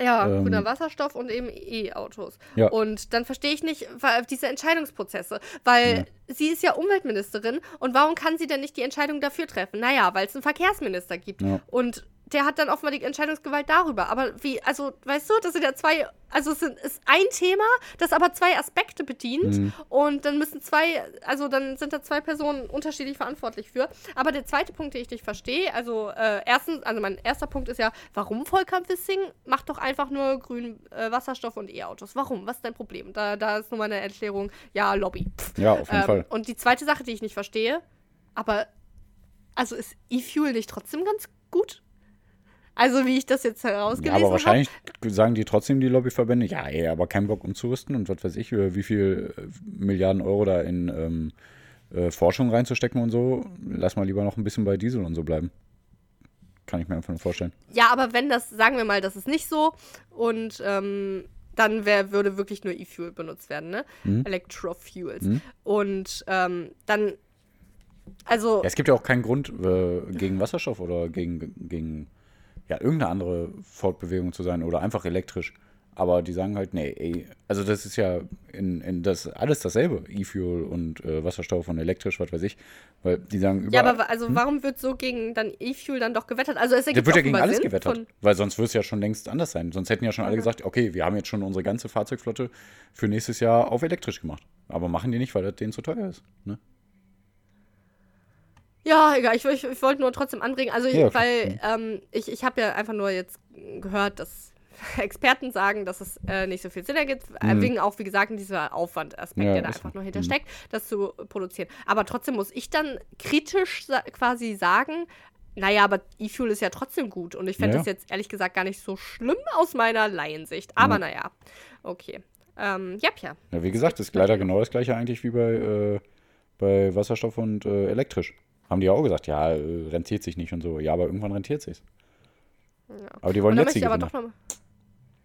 Ja, ähm, grüner Wasserstoff und eben E-Autos. Ja. Und dann verstehe ich nicht diese Entscheidungsprozesse, weil ja. sie ist ja Umweltministerin und warum kann sie denn nicht die Entscheidung dafür treffen? Naja, weil es einen Verkehrsminister gibt. Ja. Und der hat dann offenbar die Entscheidungsgewalt darüber. Aber wie, also, weißt du, das sind ja zwei, also es ist ein Thema, das aber zwei Aspekte bedient. Mhm. Und dann müssen zwei, also dann sind da zwei Personen unterschiedlich verantwortlich für. Aber der zweite Punkt, den ich nicht verstehe, also äh, erstens, also mein erster Punkt ist ja, warum Volker Wissing macht doch einfach nur grünen äh, Wasserstoff und E-Autos? Warum? Was ist dein Problem? Da, da ist nur meine Erklärung, ja, Lobby. Pff. Ja, auf jeden ähm, Fall. Und die zweite Sache, die ich nicht verstehe, aber also ist E-Fuel nicht trotzdem ganz gut? Also wie ich das jetzt herausgelesen habe. Ja, aber wahrscheinlich hab. sagen die trotzdem, die Lobbyverbände, ja, ey, aber kein Bock umzurüsten und was weiß ich, wie viel äh, Milliarden Euro da in ähm, äh, Forschung reinzustecken und so. Lass mal lieber noch ein bisschen bei Diesel und so bleiben. Kann ich mir einfach nur vorstellen. Ja, aber wenn das, sagen wir mal, das ist nicht so und ähm, dann wär, würde wirklich nur E-Fuel benutzt werden, ne? Mhm. Electrofuels. Mhm. Und ähm, dann, also. Ja, es gibt ja auch keinen Grund äh, gegen Wasserstoff oder gegen, gegen ja, irgendeine andere Fortbewegung zu sein oder einfach elektrisch. Aber die sagen halt, nee, ey, also das ist ja in, in das alles dasselbe, E-Fuel und äh, Wasserstoff und elektrisch, was weiß ich. Weil die sagen überall, Ja, aber also hm? warum wird so gegen dann E-Fuel dann doch gewettert? Also es ergibt wird ja gegen alles Sinn gewettert, weil sonst würde es ja schon längst anders sein. Sonst hätten ja schon alle gesagt, okay, wir haben jetzt schon unsere ganze Fahrzeugflotte für nächstes Jahr auf elektrisch gemacht. Aber machen die nicht, weil das denen zu teuer ist. Ne? Ja, egal, ich, ich, ich wollte nur trotzdem anbringen, also Ja, ich, weil ähm, ich, ich habe ja einfach nur jetzt gehört, dass <laughs> Experten sagen, dass es äh, nicht so viel Sinn ergibt, äh, Mhm. wegen auch, wie gesagt, dieser Aufwandaspekt, Ja, der da einfach nur Mhm. hintersteckt, das zu produzieren. Aber trotzdem muss ich dann kritisch sa quasi sagen, naja, aber E-Fuel ist ja trotzdem gut. Und ich fände Ja. das jetzt ehrlich gesagt gar nicht so schlimm aus meiner Laiensicht. Aber Ja. naja, okay. Ähm, ja, ja. Ja, wie gesagt, das ist leider genau das gleiche eigentlich wie bei, äh, bei Wasserstoff und äh, elektrisch. Haben die ja auch gesagt, ja, äh, rentiert sich nicht und so. Ja, aber irgendwann rentiert sich's. Aber die wollen jetzt die aber noch.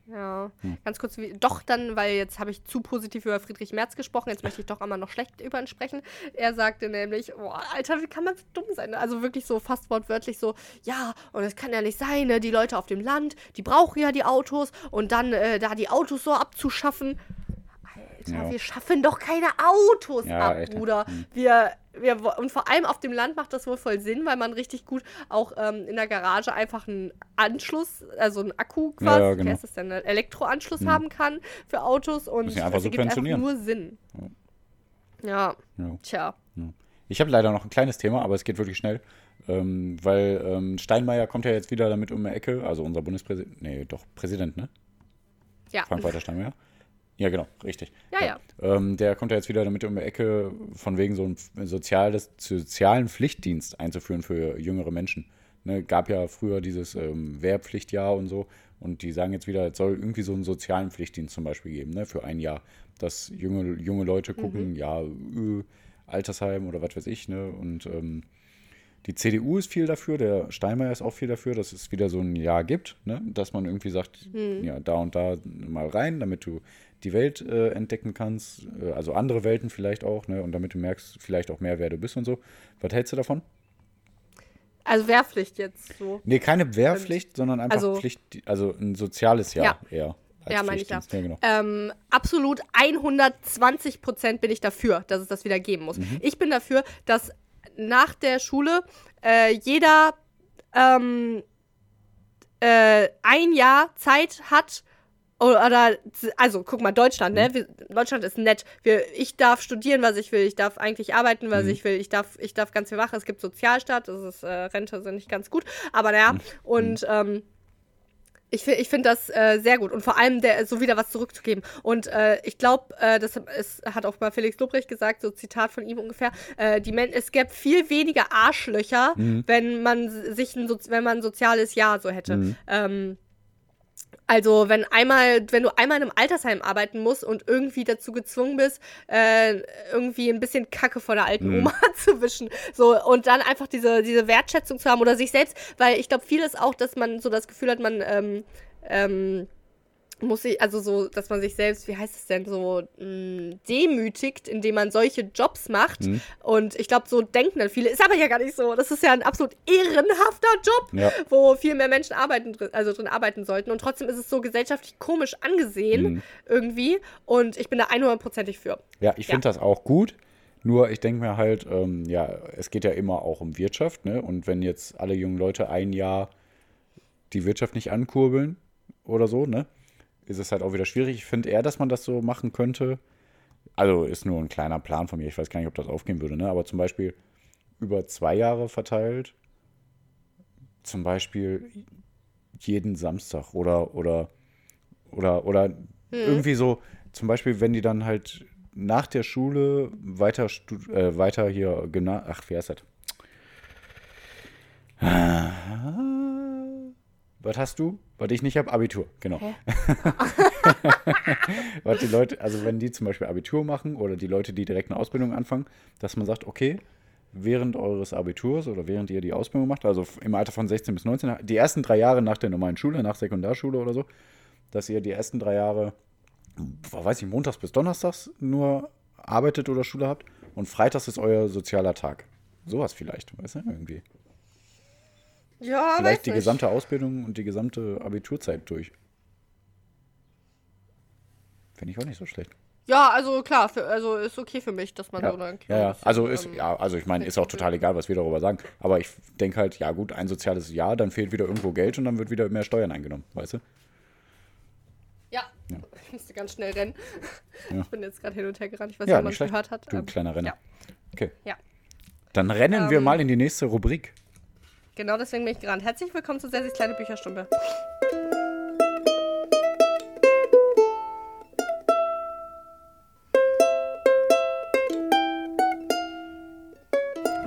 Ja, Hm. ganz kurz, wie, doch dann, weil jetzt habe ich zu positiv über Friedrich Merz gesprochen, jetzt möchte ich doch einmal noch schlecht über ihn sprechen. Er sagte nämlich, boah, Alter, wie kann man so dumm sein? Also wirklich so fast wortwörtlich so, ja, und es kann ja nicht sein, ne? die Leute auf dem Land, die brauchen ja die Autos und dann äh, da die Autos so abzuschaffen. Alter, Ja. wir schaffen doch keine Autos Ja, ab, echt. Bruder. Hm. Wir, wir, und vor allem auf dem Land macht das wohl voll Sinn, weil man richtig gut auch ähm, in der Garage einfach einen Anschluss, also einen Akku quasi, ja, wie genau. heißt das denn, einen Elektroanschluss Hm. haben kann für Autos und ja einfach das ergibt einfach nur Sinn. Ja, Ja. tja. Ich habe leider noch ein kleines Thema, aber es geht wirklich schnell. Ähm, weil ähm, Steinmeier kommt ja jetzt wieder damit um die Ecke, also unser Bundespräsident, nee, doch, Präsident, ne? Ja. Frank-Walter Steinmeier. Ja, genau, richtig. Ja, ja. Ähm, der kommt ja jetzt wieder damit um die Ecke, von wegen so einen soziales, sozialen Pflichtdienst einzuführen für jüngere Menschen. Ne, gab ja früher dieses ähm, Wehrpflichtjahr und so. Und die sagen jetzt wieder, es soll irgendwie so einen sozialen Pflichtdienst zum Beispiel geben, ne, für ein Jahr. Dass junge, junge Leute gucken, ja, äh, Altersheim oder was weiß ich, ne? Und ähm, die CDU ist viel dafür, der Steinmeier ist auch viel dafür, dass es wieder so ein Jahr gibt, ne? dass man irgendwie sagt, ja, da und da mal rein, damit du die Welt äh, entdecken kannst, äh, also andere Welten vielleicht auch, ne? und damit du merkst vielleicht auch mehr, wer du bist und so. Was hältst du davon? Also Wehrpflicht jetzt so. Nee, keine Wehrpflicht, sondern einfach Also- Pflicht, also ein soziales Jahr eher. als Ja, meine ich ja. Ja, genau. Ähm, absolut 120 Prozent bin ich dafür, dass es das wieder geben muss. Mhm. Ich bin dafür, dass nach der Schule äh, jeder ähm, äh, ein Jahr Zeit hat, oder, also guck mal, Deutschland, Mhm. ne? Wir, Deutschland ist nett. Wir, ich darf studieren, was ich will. Ich darf eigentlich arbeiten, was Mhm. ich will. Ich darf, ich darf ganz viel machen. Es gibt Sozialstaat, das ist äh, Rente sind nicht ganz gut, aber naja. Mhm. Und ähm, ich, ich finde das äh, sehr gut und vor allem der, so wieder was zurückzugeben. Und äh, ich glaube, äh, das ist, hat auch mal Felix Lobrecht gesagt, so Zitat von ihm ungefähr, äh, die Men es gäbe viel weniger Arschlöcher, Mhm. wenn man sich ein, Sozi- wenn man ein soziales Jahr so hätte. Ähm, also wenn einmal, wenn du einmal in einem Altersheim arbeiten musst und irgendwie dazu gezwungen bist, äh, irgendwie ein bisschen Kacke von der alten Mhm. Oma <laughs> zu wischen, so und dann einfach diese, diese Wertschätzung zu haben oder sich selbst, weil ich glaube, viel ist auch, dass man so das Gefühl hat, man ähm, ähm, muss sich, also so, dass man sich selbst, wie heißt es denn, so mh, demütigt, indem man solche Jobs macht. Mhm. Und ich glaube, so denken dann viele, ist aber ja gar nicht so. Das ist ja ein absolut ehrenhafter Job, Ja. wo viel mehr Menschen arbeiten, drin- also drin arbeiten sollten. Und trotzdem ist es so gesellschaftlich komisch angesehen, Mhm. irgendwie. Und ich bin da 100%ig für. Ja, ich finde das auch gut. Nur ich denke mir halt, ähm, ja, es geht ja immer auch um Wirtschaft, ne? Und wenn jetzt alle jungen Leute ein Jahr die Wirtschaft nicht ankurbeln oder so, ne? Ist es halt auch wieder schwierig. Ich finde eher, dass man das so machen könnte. Also ist nur ein kleiner Plan von mir. Ich weiß gar nicht, ob das aufgehen würde, ne? Aber zum Beispiel über zwei Jahre verteilt. Zum Beispiel jeden Samstag oder oder oder oder irgendwie so zum Beispiel wenn die dann halt nach der Schule weiter äh, weiter hier Gymna ach wie heißt das was hast du was ich nicht habe Abitur genau <laughs> was die Leute also wenn die zum Beispiel Abitur machen oder die Leute die direkt eine Ausbildung anfangen dass man sagt okay während eures Abiturs oder während ihr die Ausbildung macht, also im Alter von 16 bis 19, die ersten drei Jahre nach der normalen Schule, nach Sekundarschule oder so, dass ihr die ersten drei Jahre, weiß ich, montags bis donnerstags nur arbeitet oder Schule habt und freitags ist euer sozialer Tag. Sowas vielleicht, weißt du, irgendwie. Ja, Vielleicht die gesamte Ausbildung und die gesamte Abiturzeit durch. Finde ich auch nicht so schlecht. Ja, also klar, für, also ist okay für mich, dass man Ja, so dann. ja, ja. Also ist, ähm, ja, also ich meine, ist auch total egal, was wir darüber sagen. Aber ich denke halt, ja gut, ein soziales Jahr, dann fehlt wieder irgendwo Geld und dann wird wieder mehr Steuern eingenommen, weißt du? Ja. ich <laughs> musste ganz schnell rennen. Ja. Ich bin jetzt gerade hin und her gerannt. Ich weiß Ja, nicht, ob man es gehört hat. Du Ähm, kleiner Renner. Ja. Okay. ja. Dann rennen wir Ähm. mal in die nächste Rubrik. Genau deswegen bin ich gerannt. Herzlich willkommen zu Sessis kleine Bücherstunde.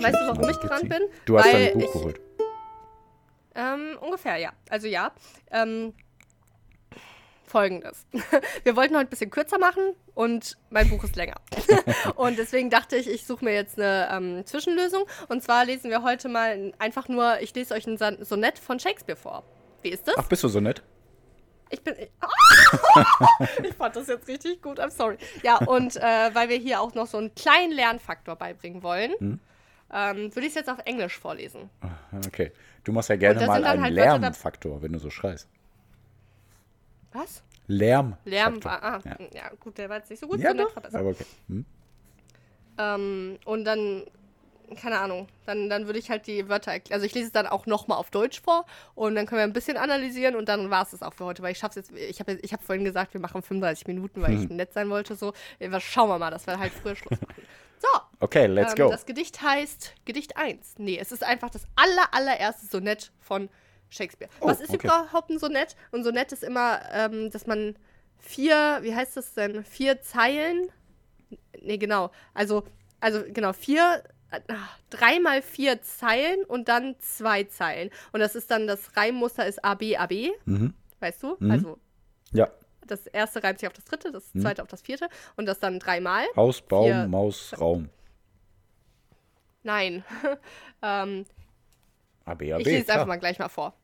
Weißt du, warum ich gerannt bin? Du hast Weil dein Buch ich, geholt. Ähm, ungefähr, ja. Also ja. Ähm, Folgendes. <laughs> Wir wollten heute ein bisschen kürzer machen und mein Buch ist länger. <laughs> und deswegen dachte ich, ich suche mir jetzt eine ähm, Zwischenlösung. Und zwar lesen wir heute mal einfach nur, ich lese euch ein Son- Sonett von Shakespeare vor. Wie ist das? Ach, bist du so nett? Ich bin. <laughs> ich fand das jetzt richtig gut, I'm sorry. Ja, und äh, weil wir hier auch noch so einen kleinen Lernfaktor beibringen wollen, Hm? ähm, würde ich es jetzt auf Englisch vorlesen. Okay. Du machst ja gerne mal einen halt Lärmfaktor, wenn du so schreist. Was? Lärm. Lärm war. Ah, Ja. ja. gut, der war jetzt nicht so gut. Ja, doch. besser. Aber okay. Hm? Ähm, und dann, keine Ahnung, dann, dann würde ich halt die Wörter erklären. Also ich lese es dann auch nochmal auf Deutsch vor und dann können wir ein bisschen analysieren und dann war es das auch für heute, weil ich schaff's jetzt, ich habe ich hab vorhin gesagt, wir machen 35 Minuten, weil Hm. ich nett sein wollte, so. Ja, was- Schauen wir mal, dass wir halt früher Schluss machen. <laughs> So, Okay, let's ähm, go. das Gedicht heißt Gedicht 1. Nee, es ist einfach das aller, allererste Sonett von Shakespeare. Oh, Was ist okay. überhaupt ein Sonett? Ein Sonett ist immer, ähm, dass man vier, wie heißt das denn? Vier Zeilen? Nee, genau. Also, also genau, vier, äh, drei mal vier Zeilen und dann zwei Zeilen. Und das ist dann, das Reimmuster ist AB, AB. Mhm. Weißt du? Mhm. Also, Ja. das erste reimt sich auf das dritte, das Mhm. zweite auf das vierte und das dann dreimal. Haus, Baum, Vier- Maus, Raum. Nein. <laughs> ähm, AB, AB. Ich lese es einfach mal gleich mal vor.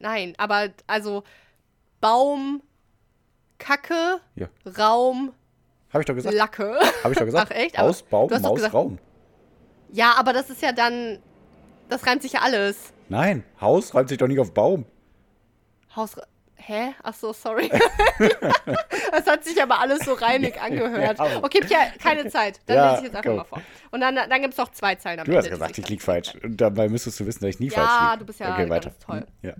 Nein, aber also Baum, Kacke, Ja. Raum, Hab ich doch gesagt. Lacke. Hab ich doch gesagt. <laughs> Ach, echt? Haus, Baum, hast Maus, gesagt- Raum. Ja, aber das ist ja dann. Das reimt sich ja alles. Nein, Haus reimt sich doch nicht auf Baum. Haus. Hä? Ach so, sorry. <laughs> das hat sich aber alles so reinig <laughs> angehört. Ja, Okay, Pierre, keine Zeit. Dann Ja, lese ich jetzt einfach go. mal vor. Und dann, dann gibt es noch zwei Zeilen am Du hast Ende, die gesagt, ich lieg dann- falsch. Und dabei müsstest du wissen, dass ich nie Ja, falsch lieg. du bist ja okay, weiter. toll. Hm, Ja.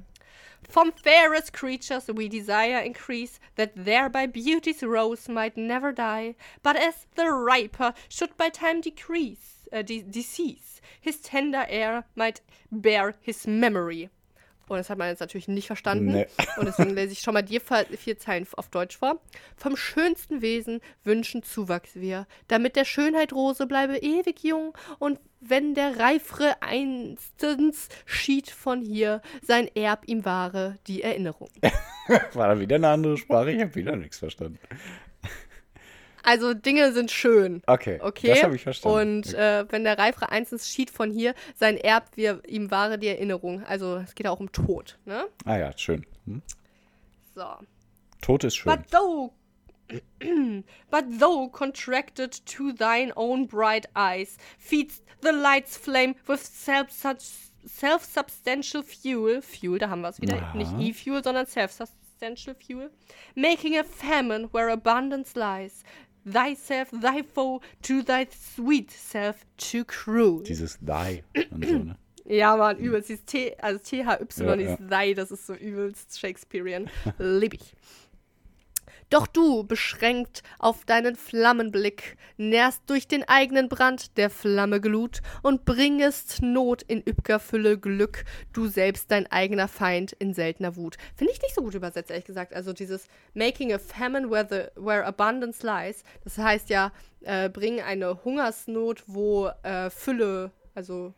From fairest creatures we desire increase, that thereby beauty's rose might never die, but as the riper should by time decrease, uh, de decease, his tender air might bear his memory. Und das hat man jetzt natürlich nicht verstanden. Nee. Und deswegen lese ich schon mal dir vier Zeilen auf Deutsch vor. Vom schönsten Wesen wünschen Zuwachs wir, damit der Schönheit Rose bleibe ewig jung und wenn der Reifre einstens schied von hier, sein Erb ihm wahre die Erinnerung. <laughs> War da wieder eine andere Sprache? Ich habe wieder nichts verstanden. Also Dinge sind schön. Okay, Okay. das habe ich verstanden. Und äh, wenn der Reifre einstens schied von hier, sein Erb wir ihm wahre die Erinnerung. Also es geht auch um Tod. Ne? ah ja, schön. Hm? So. Tod ist schön. But though, <clears throat> but though contracted to thine own bright eyes, feeds the light's flame with self self-substantial fuel. Fuel, da haben wir es wieder. Aha. Nicht E-Fuel, sondern self-substantial fuel. Making a famine where abundance lies. Thyself, thy foe, to thy sweet self too cruel. Dieses <clears throat> und so, ne? Ja, Mann, übelst. Dieses T, also THY, Ja, dieses Sei, das ist so übelst Shakespearean. <laughs> Lieb ich. Doch du, beschränkt auf deinen Flammenblick, nährst durch den eigenen Brand der Flamme Glut und bringest Not in übger Fülle Glück, du selbst dein eigener Feind in seltener Wut. Finde ich nicht so gut übersetzt, ehrlich gesagt. Also dieses Making a famine where, the, where abundance lies, das heißt ja, äh, bring eine Hungersnot, wo äh, Fülle, also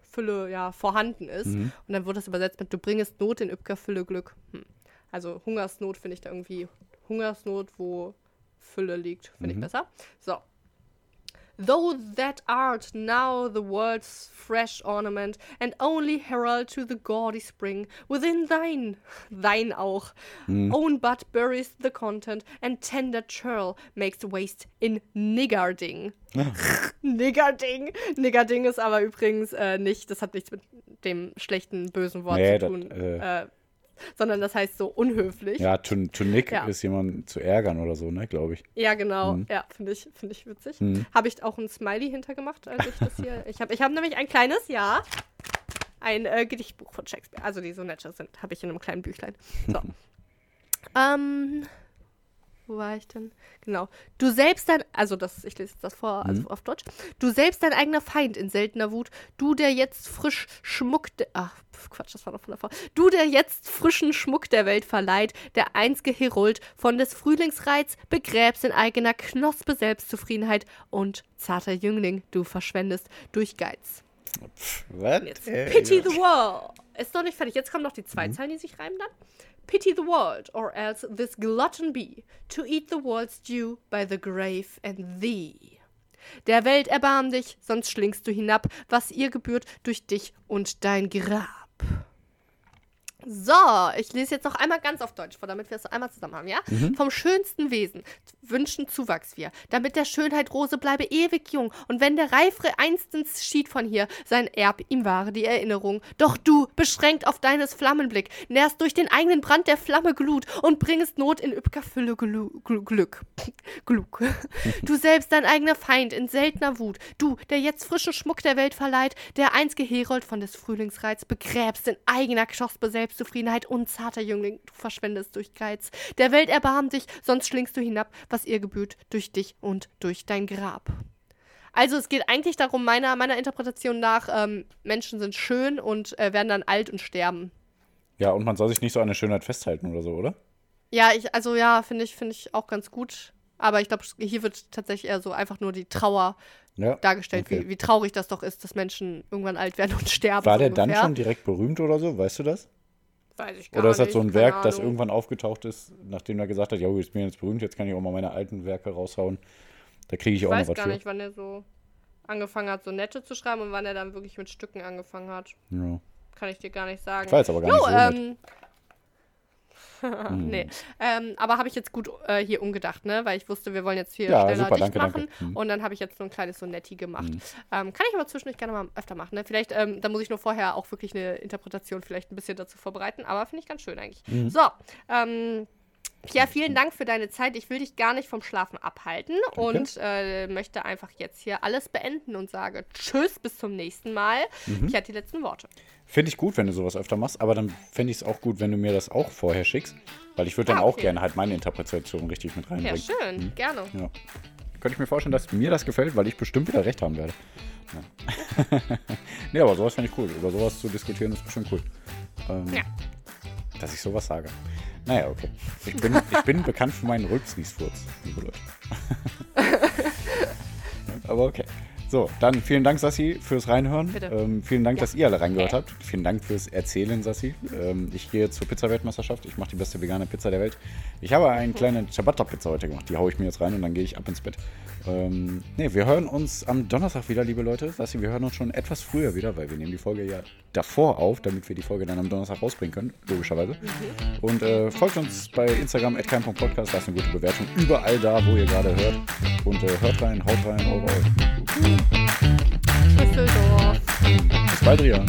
Fülle ja vorhanden ist. Und dann wird das übersetzt mit, du bringest Not in übger Fülle Glück. Hm. Also Hungersnot finde ich da irgendwie, Hungersnot, wo Fülle liegt, finde ich besser. So. Though that art now the world's fresh ornament, and only herald to the gaudy spring, within thine, thine auch, own but buries the content, and tender churl makes waste in niggarding. <laughs> Niggarding. Niggarding ist aber übrigens äh, nicht, das hat nichts mit dem schlechten, bösen Wort Nee, zu das, tun, äh, äh, sondern das heißt so unhöflich. Ja, to, to nick Ja. ist jemanden zu ärgern oder so, ne, glaube ich. Ja, genau. Mhm. Ja, finde ich, find ich witzig. Habe ich auch ein Smiley hintergemacht, als ich das hier. Ich habe ich hab nämlich ein kleines, ja, ein äh, Gedichtbuch von Shakespeare. Also die Sonette sind, habe ich in einem kleinen Büchlein. So. <laughs> ähm. Wo war ich denn? Genau. Du selbst dein, also das, ich lese das vor, also auf Deutsch. Du selbst dein eigener Feind in seltener Wut. Du, der jetzt frisch Schmuck, de, ach Quatsch, das war doch von davor. Du, der jetzt frischen Schmuck der Welt verleiht, der einzige Herold von des Frühlingsreiz, begräbst in eigener Knospe Selbstzufriedenheit und zarter Jüngling, du verschwendest durch Geiz. Was? Jetzt Pity the World. Ist noch nicht fertig. Jetzt kommen noch die zwei Zeilen, die sich reimen dann. Pity the world, or else this glutton be, to eat the world's due by the grave and thee. Der Welt erbarm dich, sonst schlingst du hinab, was ihr gebührt durch dich und dein Grab. So, ich lese jetzt noch einmal ganz auf Deutsch vor, damit wir es einmal zusammen haben, ja? Vom schönsten Wesen wünschen Zuwachs wir, damit der Schönheit Rose bleibe ewig jung. Und wenn der Reifre einstens schied von hier, sein Erb ihm wahre die Erinnerung. Doch du, beschränkt auf deines Flammenblick, nährst durch den eigenen Brand der Flamme Glut und bringest Not in übger Fülle glu glu Glück. <laughs> Glück. Du selbst dein eigener Feind in seltener Wut, du, der jetzt frischen Schmuck der Welt verleiht, der einzige Herold von des Frühlingsreiz, begräbst in eigener Knospe Selbstzufriedenheit und zarter Jüngling, du verschwendest durch Geiz. Der Welt erbarm dich, sonst schlingst du hinab, was ihr gebührt, durch dich und durch dein Grab. Also es geht eigentlich darum, meiner, meiner Interpretation nach, ähm, Menschen sind schön und äh, werden dann alt und sterben. Ja, und man soll sich nicht so an der Schönheit festhalten oder so, oder? Ja, ich, also ja, finde ich, finde ich auch ganz gut. Aber ich glaube, hier wird tatsächlich eher so einfach nur die Trauer Ja. dargestellt, okay. wie, wie traurig das doch ist, dass Menschen irgendwann alt werden und sterben. War so der dann ungefähr. schon direkt berühmt oder so? Weißt du das? Weiß ich gar Oder ist das nicht, so ein Werk, das Ahnung. irgendwann aufgetaucht ist, nachdem er gesagt hat, ja, ich bin jetzt berühmt, jetzt kann ich auch mal meine alten Werke raushauen. Da kriege ich Ich auch noch weiß was gar für. nicht, wann er so angefangen hat, so nette zu schreiben und wann er dann wirklich mit Stücken angefangen hat. Ja. Kann ich dir gar nicht sagen. Ich weiß aber gar Jo, nicht so nett. Ähm, <laughs> nee. Ähm, aber habe ich jetzt gut äh, hier umgedacht, ne? Weil ich wusste, wir wollen jetzt hier Ja, schneller super, dicht danke, machen. danke. Mhm. Und dann habe ich jetzt so ein kleines Sonetti gemacht. Ähm, kann ich aber zwischendurch gerne mal öfter machen, ne? Vielleicht, ähm, da muss ich nur vorher auch wirklich eine Interpretation vielleicht ein bisschen dazu vorbereiten. Aber finde ich ganz schön eigentlich. Mhm. So, ähm, ja, vielen Dank für deine Zeit. Ich will dich gar nicht vom Schlafen abhalten und äh, möchte einfach jetzt hier alles beenden und sage Tschüss, bis zum nächsten Mal. Mhm. Ich hatte die letzten Worte. Finde ich gut, wenn du sowas öfter machst, aber dann fände ich es auch gut, wenn du mir das auch vorher schickst, weil ich würde dann Ah, auch okay. gerne halt meine Interpretation richtig mit Ja, reinbringen. schön, gerne. Ja. Könnte ich mir vorstellen, dass mir das gefällt, weil ich bestimmt wieder recht haben werde. Ja. <laughs> nee, aber sowas finde ich cool. Über sowas zu diskutieren ist bestimmt cool. Ähm, Ja. Dass ich sowas sage. Naja, okay. Ich bin, ich bin bekannt für meinen Rülpsniesfurz, liebe Leute. <laughs> Aber okay. So, dann vielen Dank, Sassi, fürs Reinhören. Ähm, vielen Dank, Ja. dass ihr alle reingehört habt. Vielen Dank fürs Erzählen, Sassi. Ähm, ich gehe zur Pizza-Weltmeisterschaft. Ich mache die beste vegane Pizza der Welt. Ich habe eine kleine Ciabatta-Pizza heute gemacht. Die haue ich mir jetzt rein und dann gehe ich ab ins Bett. Ähm, nee, wir hören uns am Donnerstag wieder, liebe Leute. Sassi, wir hören uns schon etwas früher wieder, weil wir nehmen die Folge ja davor auf, damit wir die Folge dann am Donnerstag rausbringen können, logischerweise. Und äh, folgt uns bei Instagram, @kein.podcast, lasst eine gute Bewertung überall da, wo ihr gerade hört. Und äh, hört rein, haut rein, eure Eulen. Düsseldorf. Bis bald, Rian.